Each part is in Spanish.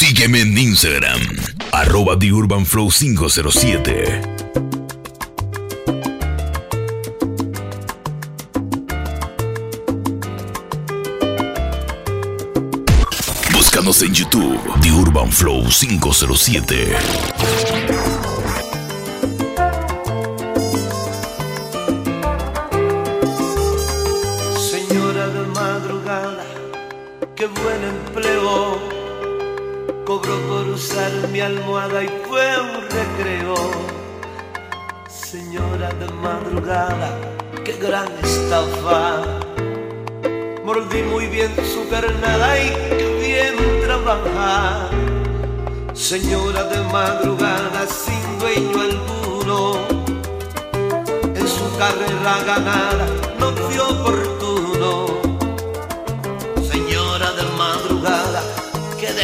Sígueme en Instagram, arroba TheUrbanFlow507. Búscanos en YouTube, The Urban Flow 507. Señora de madrugada, qué buen empleo cruzar mi almohada y fue un recreo. Señora de madrugada, qué gran estafa. Mordí muy bien su carnada y qué bien trabaja. Señora de madrugada, sin dueño alguno, en su carrera ganada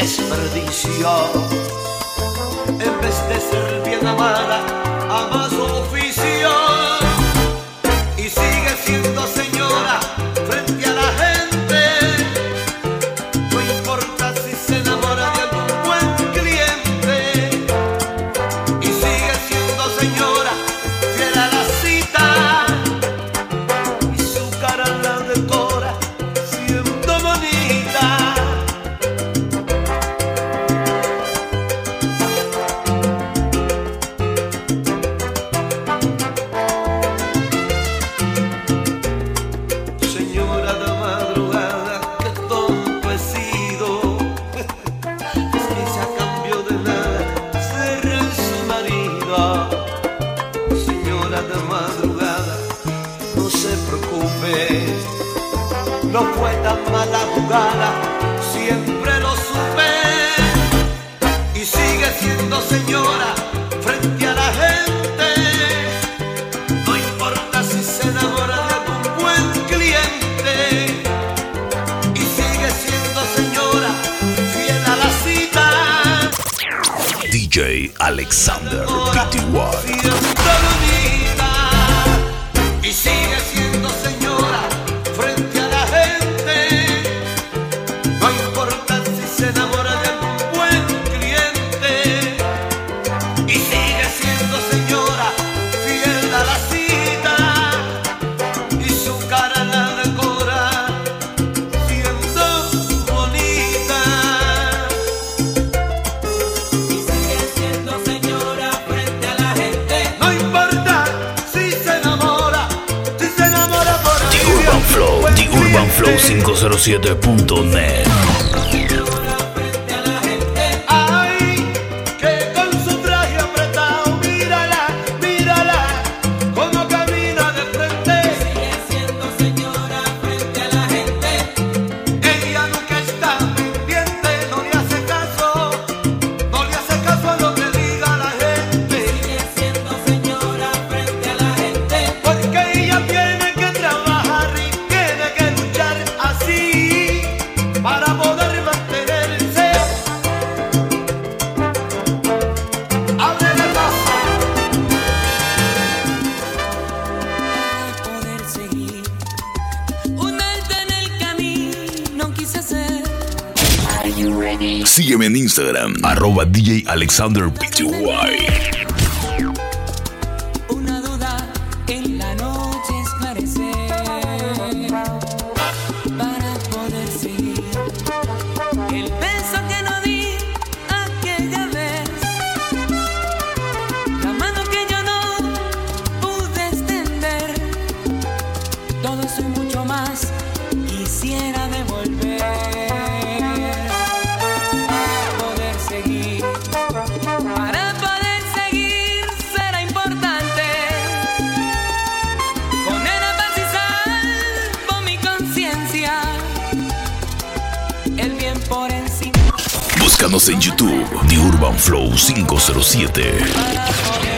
desperdicio. En vez de ser bien amada, amas o no fue tan mala jugada, siempre lo supe. Y sigue siendo señora frente a la gente, no importa si se enamora de algún buen cliente. Y sigue siendo señora fiel a la cita. DJ Alexander Pty. 107.net. Instagram, arroba DJ Alexander Pty. en YouTube, The Urban Flow 507.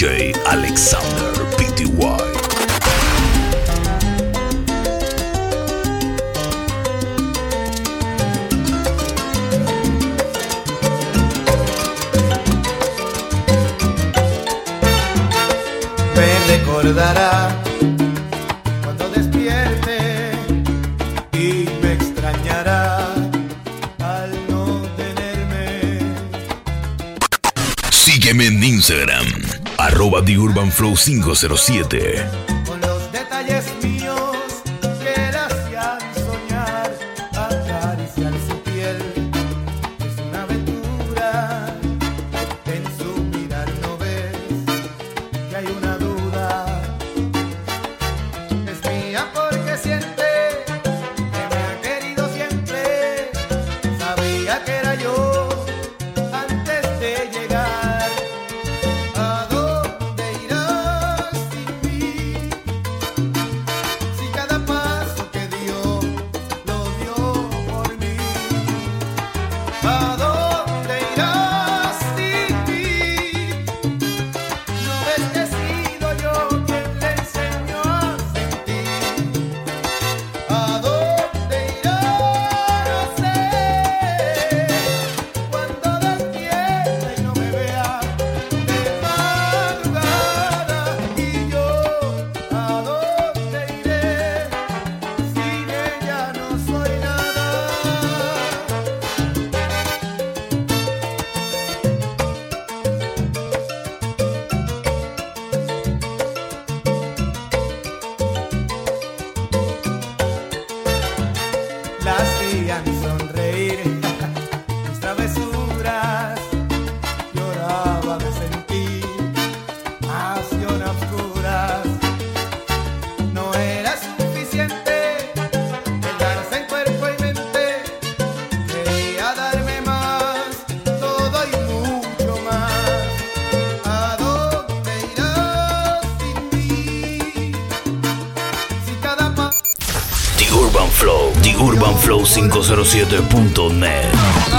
DJ Alexander PTY. Me recordará arroba The Urban Flow 507. 407.net.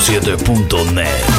107.net.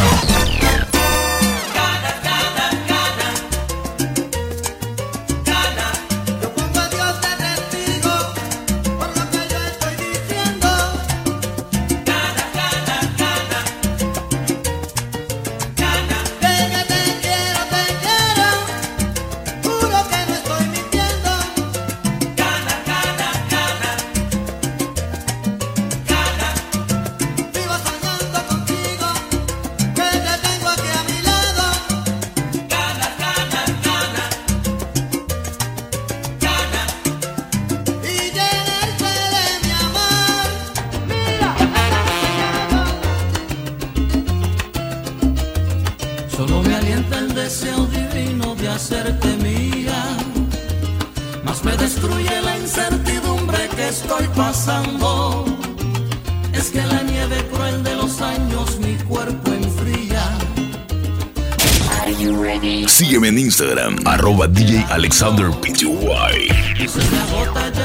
Instagram, arroba DJ Alexander Pty.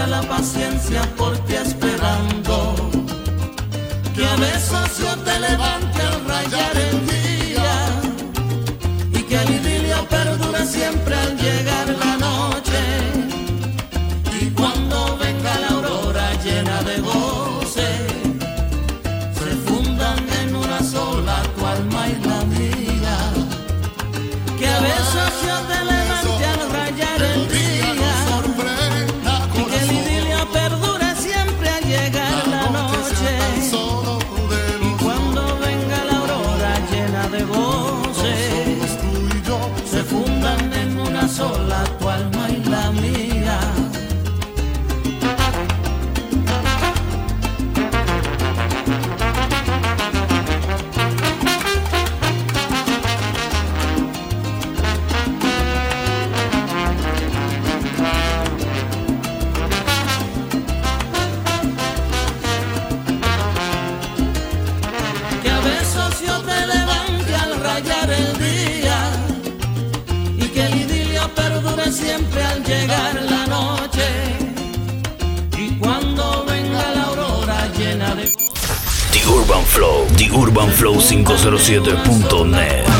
La urbanflow507.net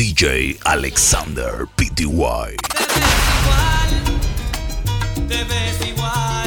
DJ Alexander PTY. Te ves igual, te ves igual.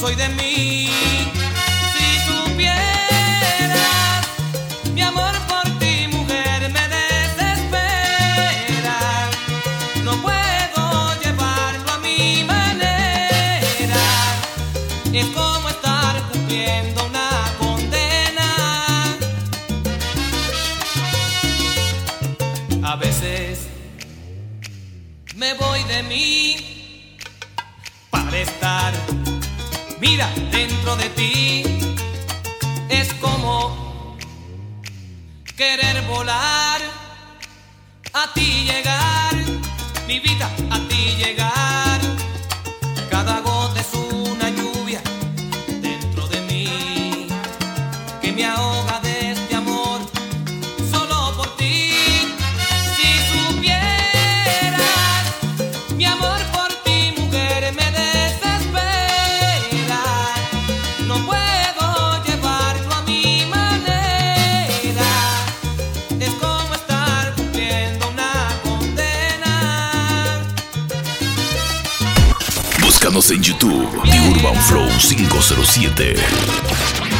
soy de mí. Si supieras, mi amor por ti, mujer, me desespera. No puedo llevarlo a mi manera. Es como estar cumpliendo una condena. A veces me voy de mí. Flow 507.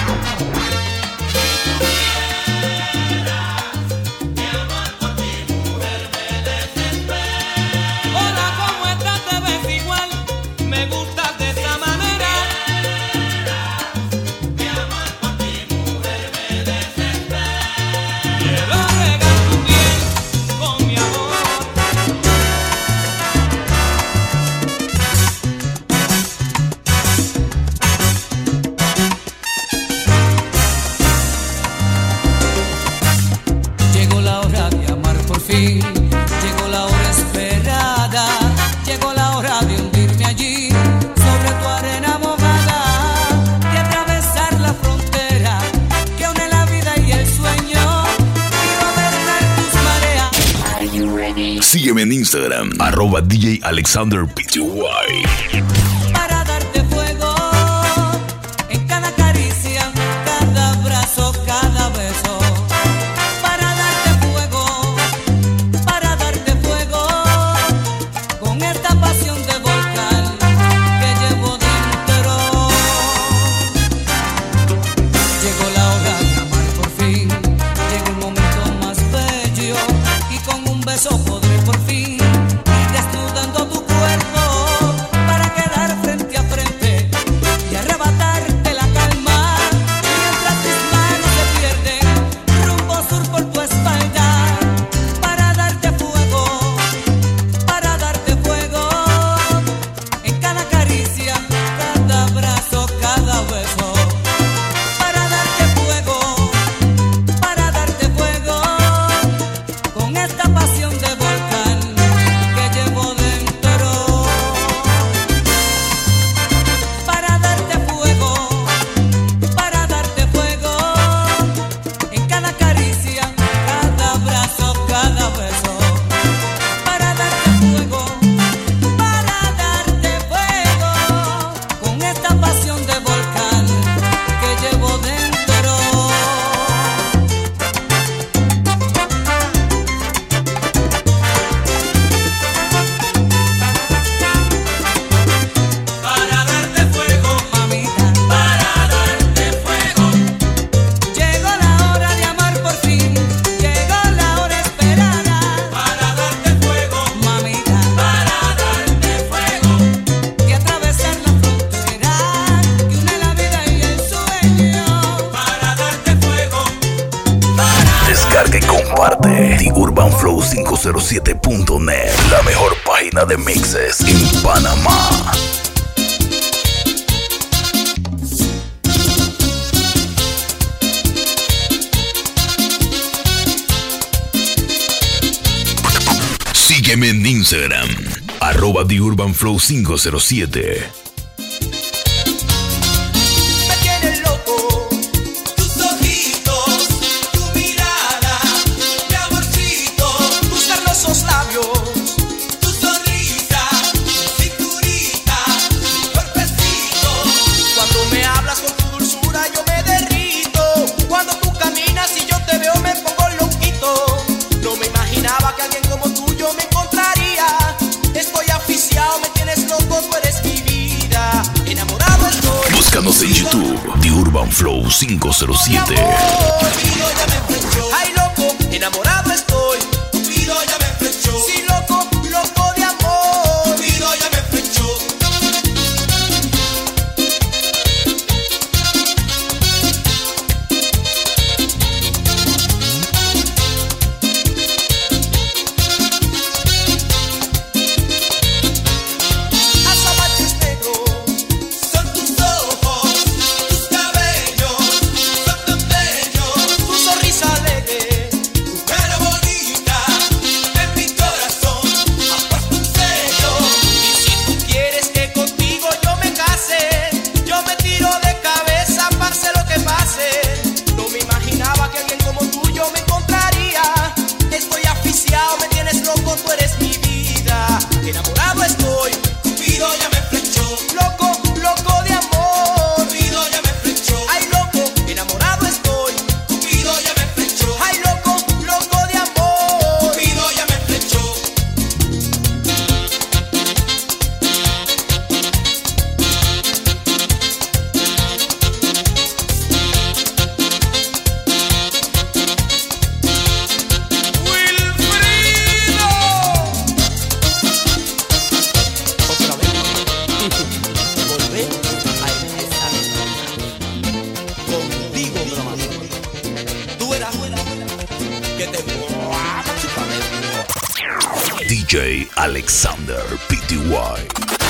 Alexander Pty. Para darte fuego en cada caricia, cada abrazo, cada beso. Para darte fuego, para darte fuego con esta pasión de volcán que llevo dentro. Llegó la hora de amar por fin, llegó un momento más bello y con un beso podré por fin. 0507. 007. DJ Alexander PTY.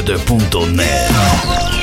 507.net.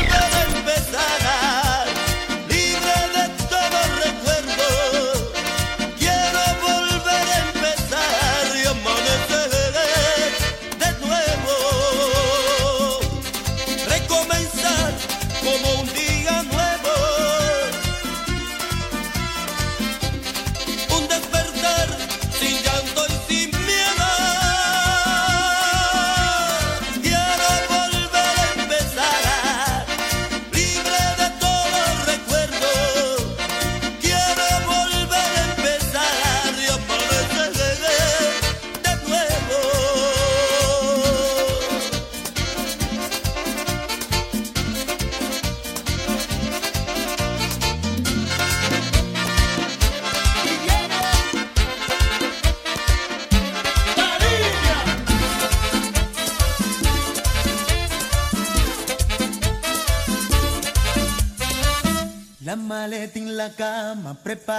la cama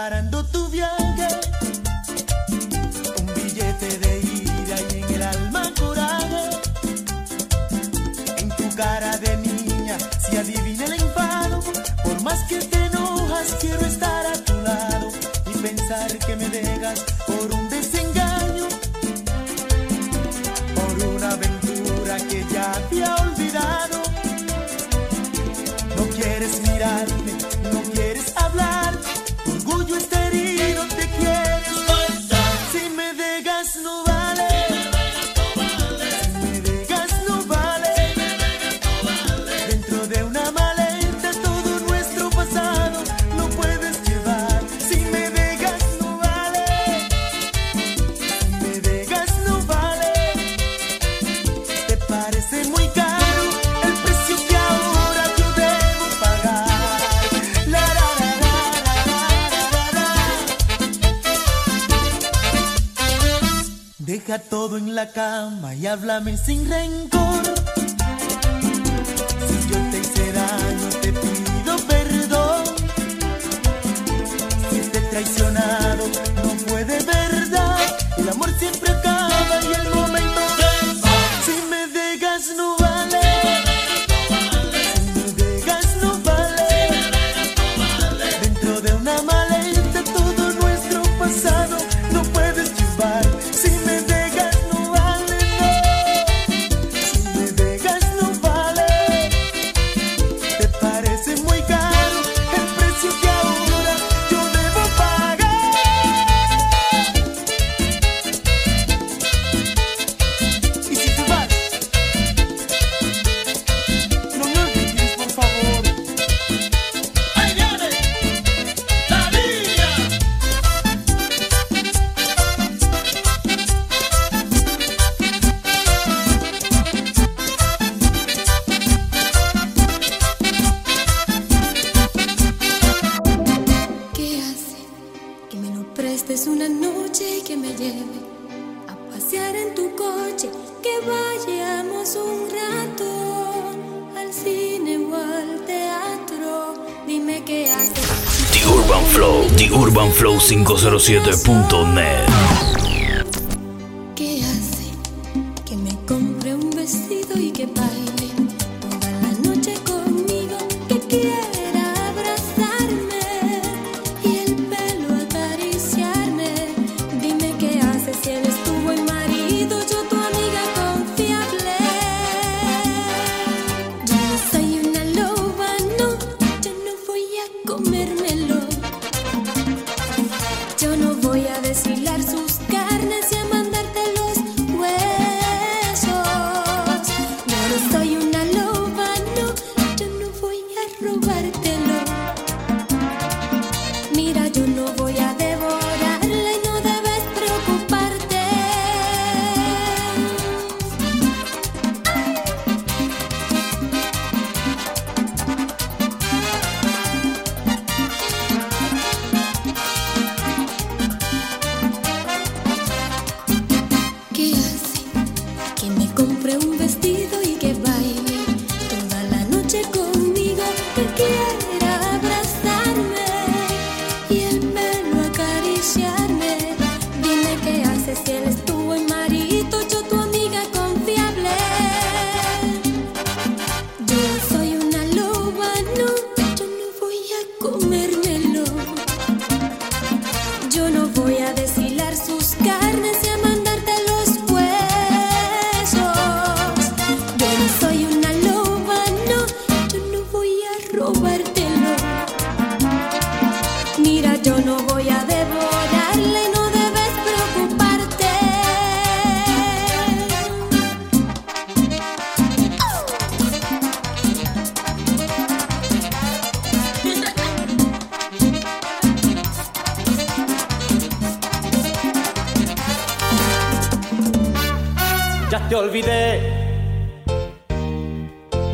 todo en la cama y háblame sin rencor. 107.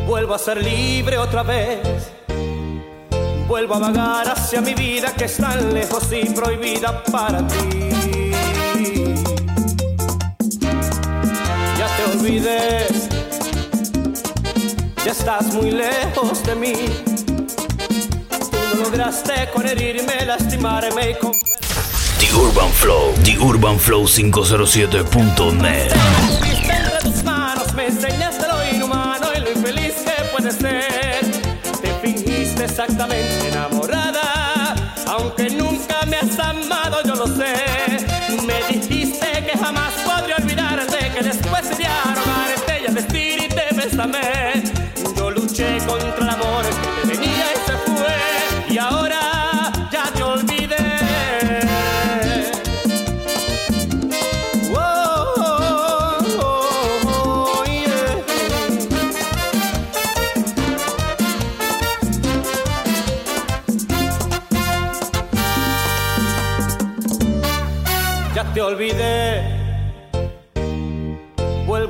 Vuelvo a ser libre otra vez. Vuelvo a vagar hacia mi vida que es tan lejos y prohibida para ti. Ya te olvidé. Ya estás muy lejos de mí. Tú no lograste con herirme, lastimarme y con... The Urban Flow, The Urban Flow 507.net me enseñaste lo inhumano y lo infeliz que puede ser. Te fingiste exactamente enamorada, aunque nunca me has amado, yo lo sé. Me dijiste que jamás podría olvidarte, que después iría a rogarte y a vestir y te besame.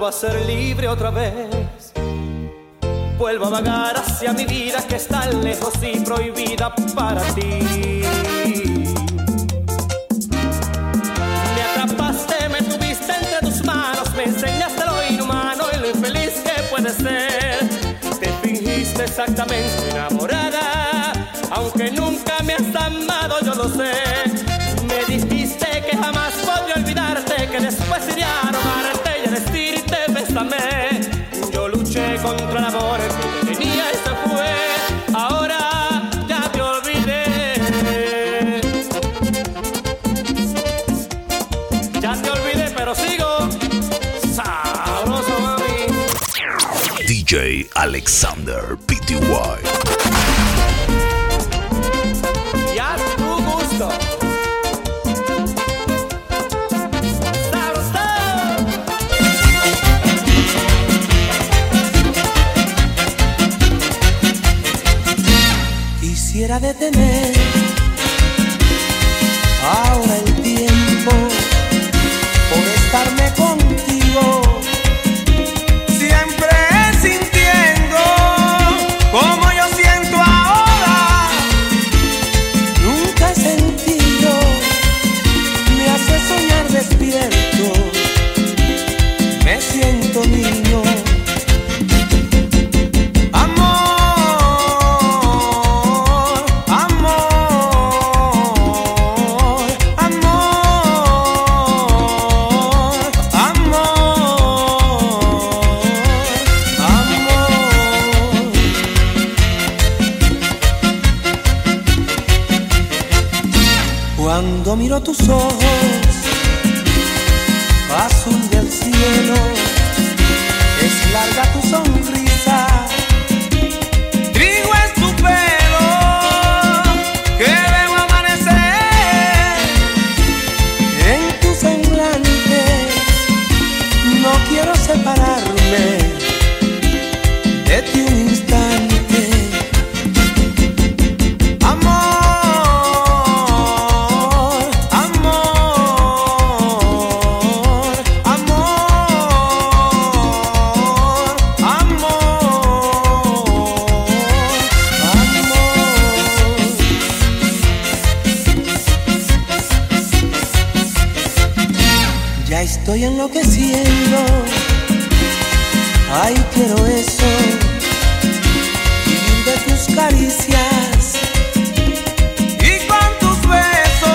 vuelvo a ser libre otra vez. Vuelvo a vagar hacia mi vida que está lejos y prohibida para ti. Me atrapaste, me tuviste entre tus manos, me enseñaste lo inhumano y lo infeliz que puede ser. Te fingiste exactamente enamorada, aunque nunca me has amado, yo lo sé. Me dijiste que jamás podría olvidarte, que después iría Alexander Pty. Y a tu gusto. Quisiera detener ahora el Estoy enloqueciendo. Ay, quiero eso. Vivir de tus caricias. Y con tus besos.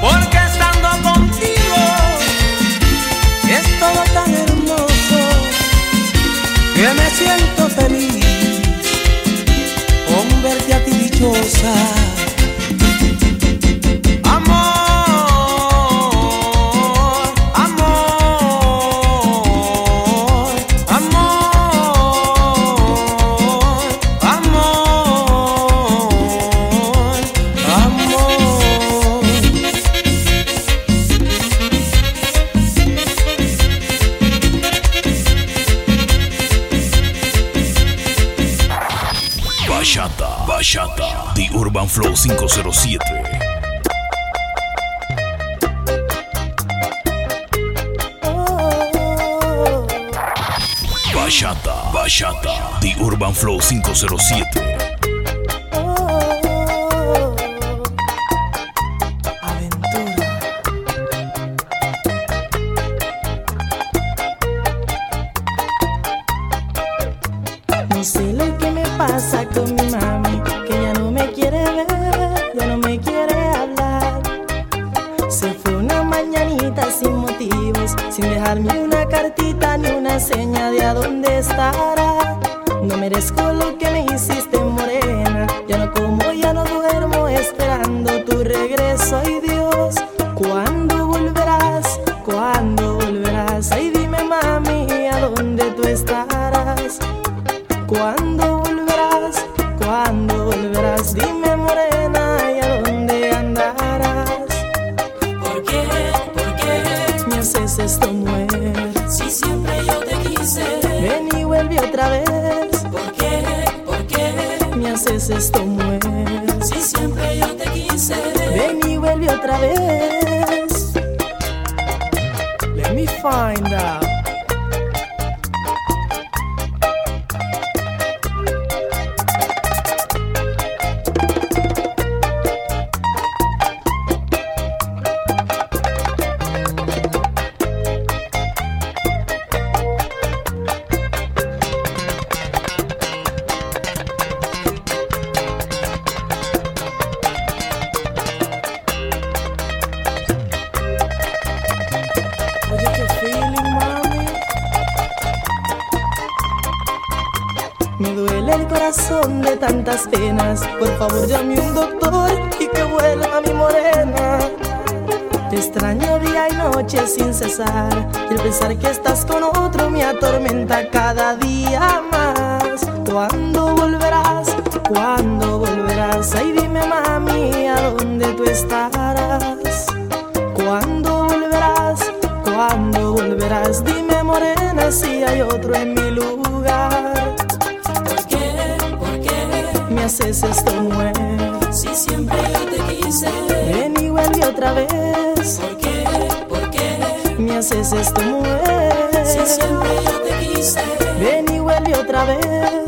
Porque estando contigo. Es todo tan hermoso. Que me siento feliz. Con verte a ti dichosa. 507 mereces tu mujer. Si siempre yo te quise, ven y vuelve otra vez.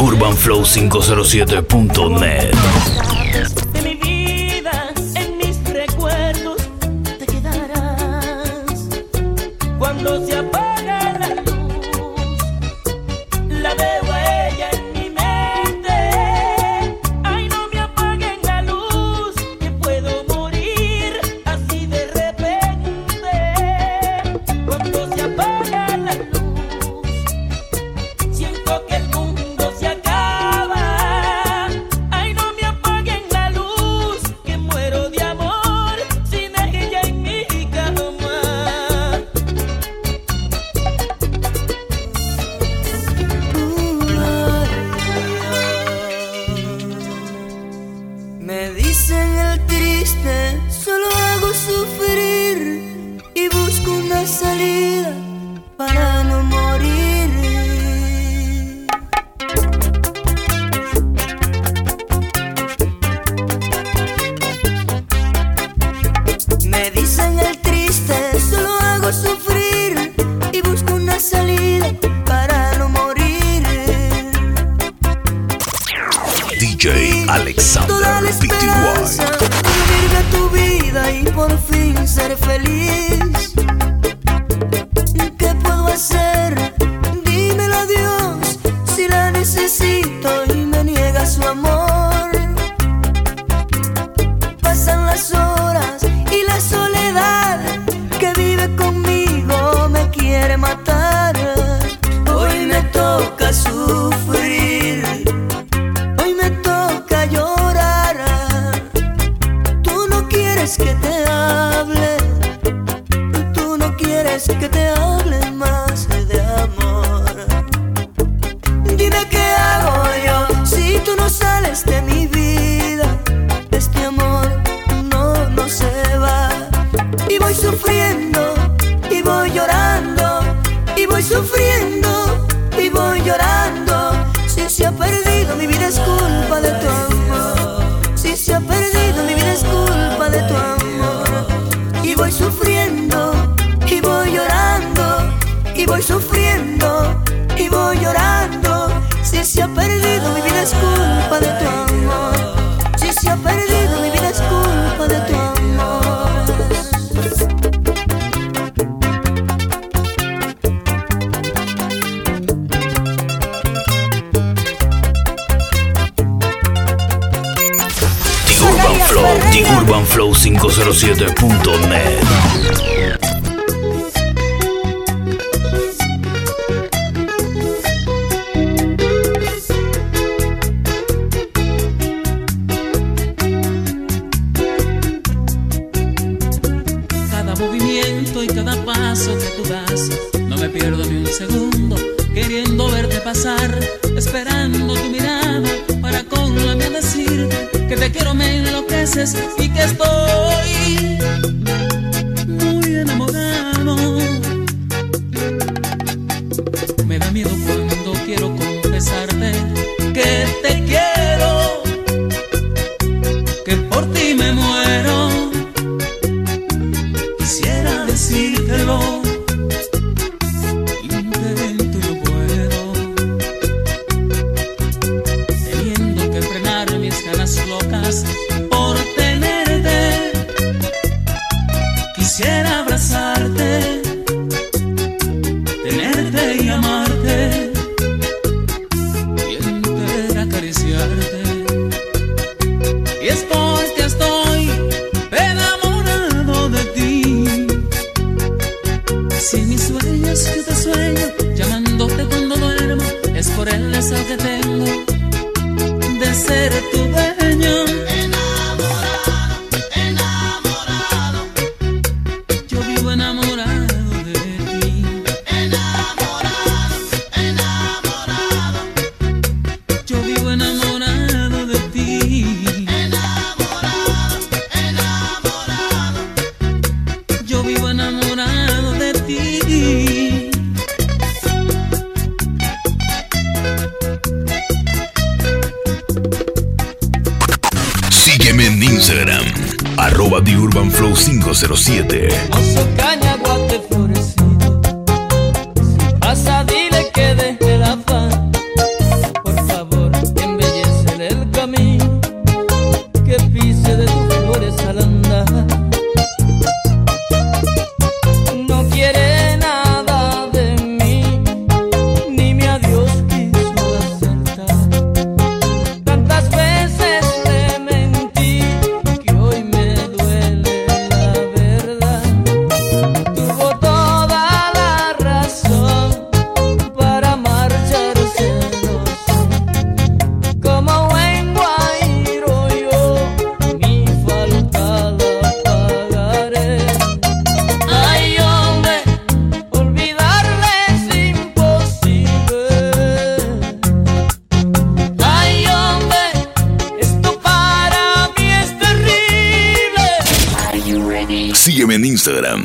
urbanflow507.net.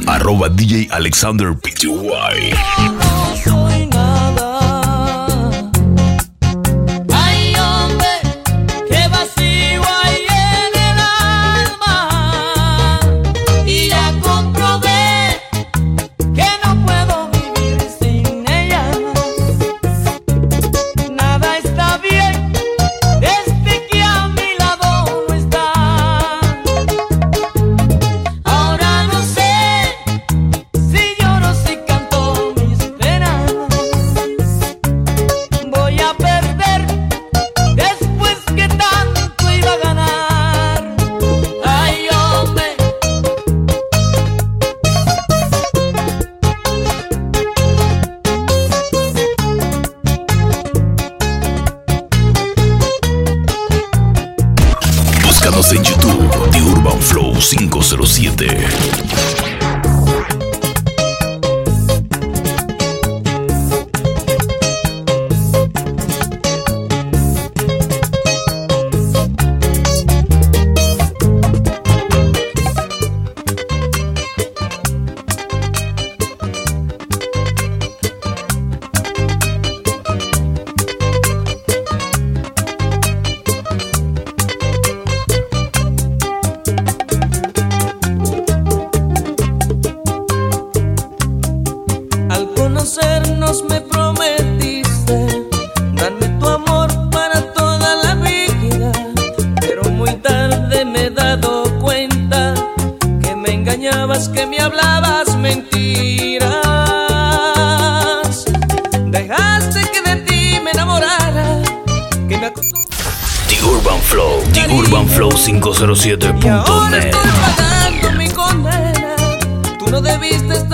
Arroba DJ Alexander Pty. OneFlow507.net. Tú no debiste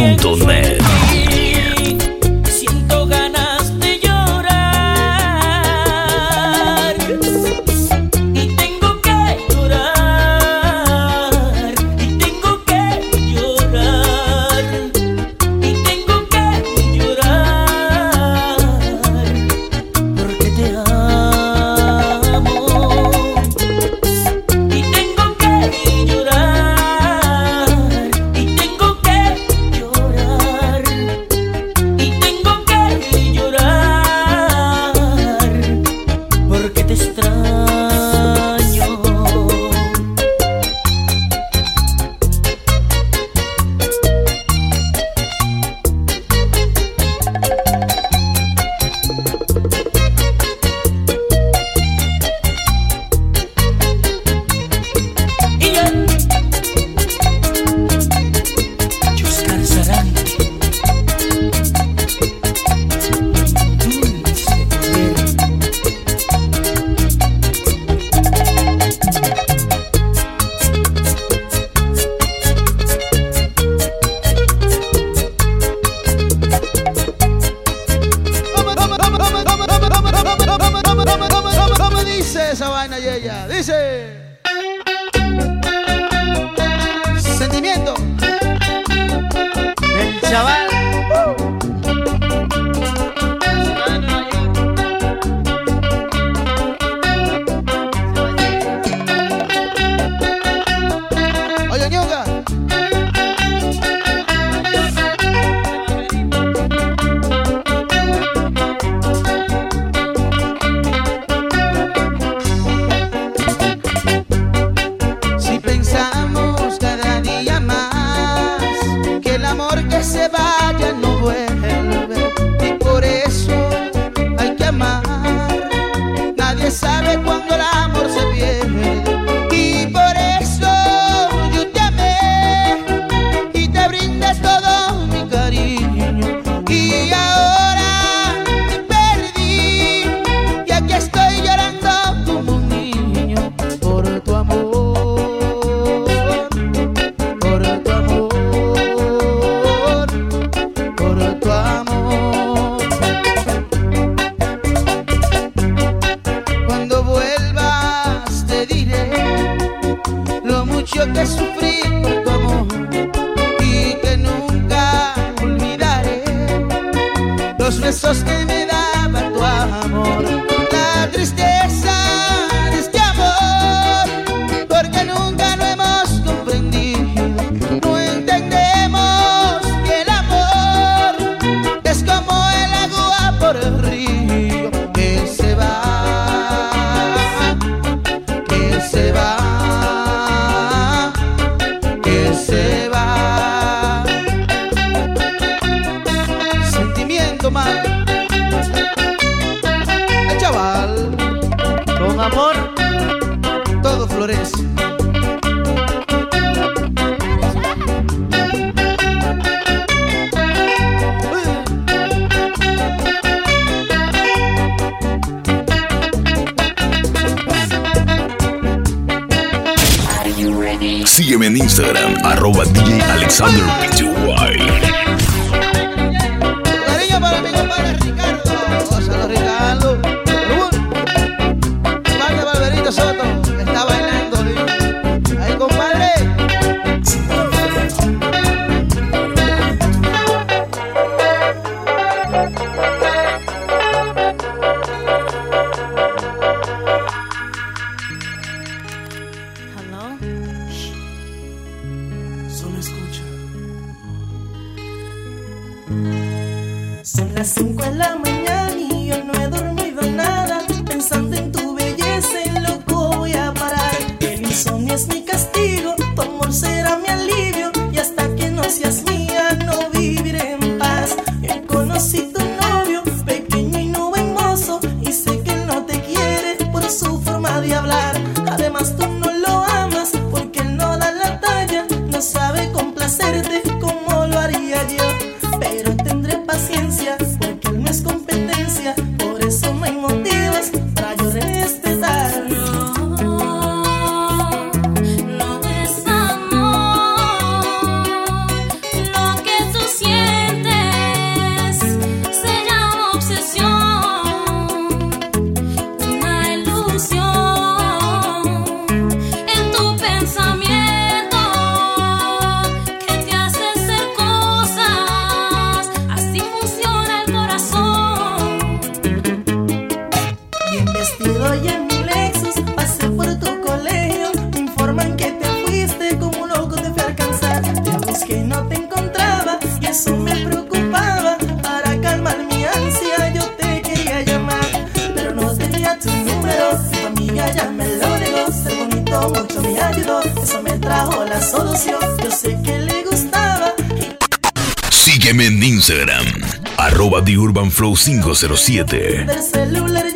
TheUrbanFlow507.net Sígueme en Instagram, arroba DJ Alexander Pty. The Urban Flow 507.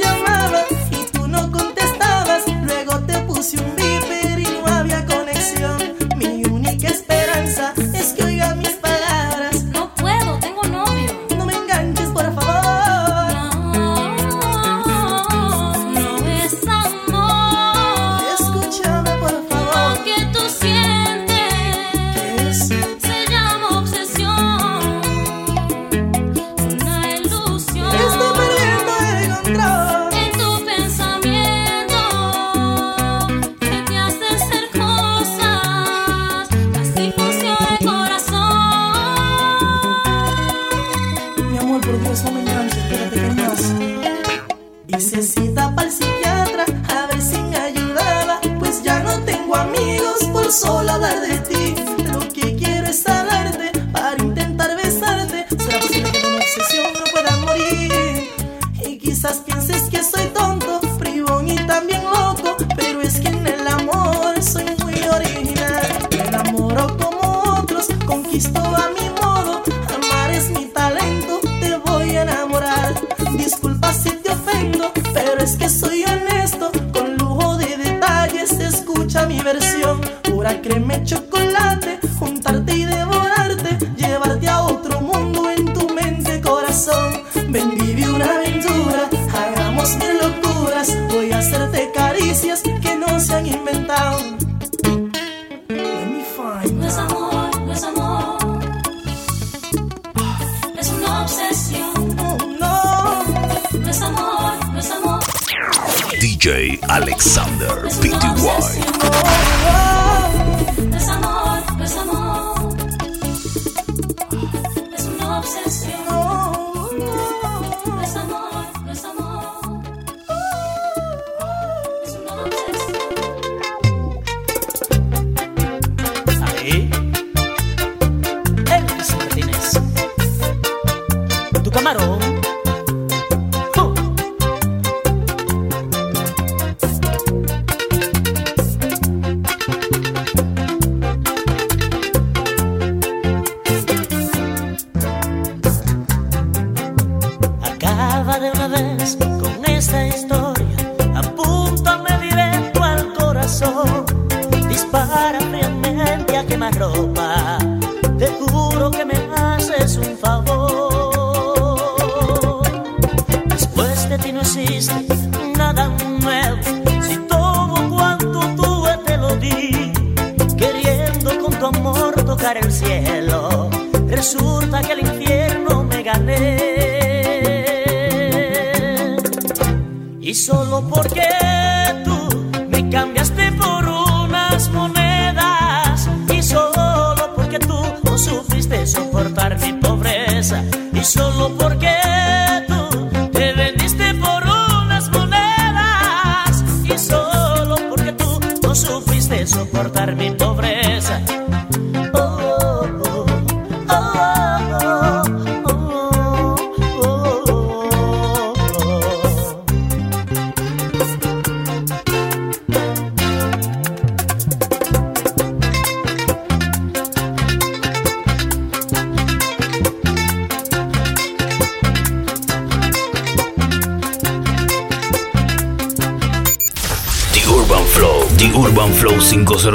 soportar mi pobre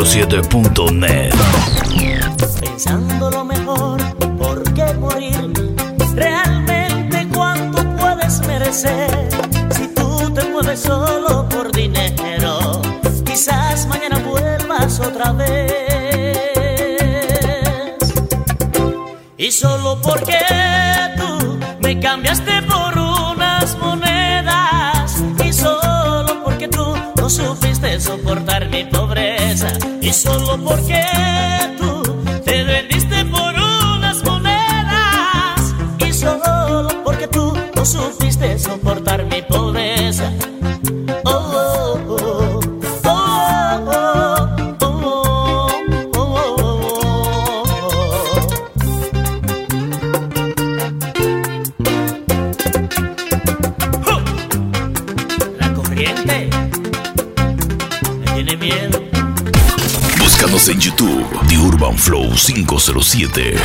107.net. Pensando lo mejor, ¿por qué morir? Realmente cuánto puedes merecer si tú te mueves solo por dinero. Quizás mañana vuelvas otra vez. Y solo porque louvor número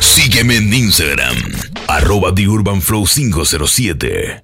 Sígueme en Instagram, arroba TheUrbanFlow507.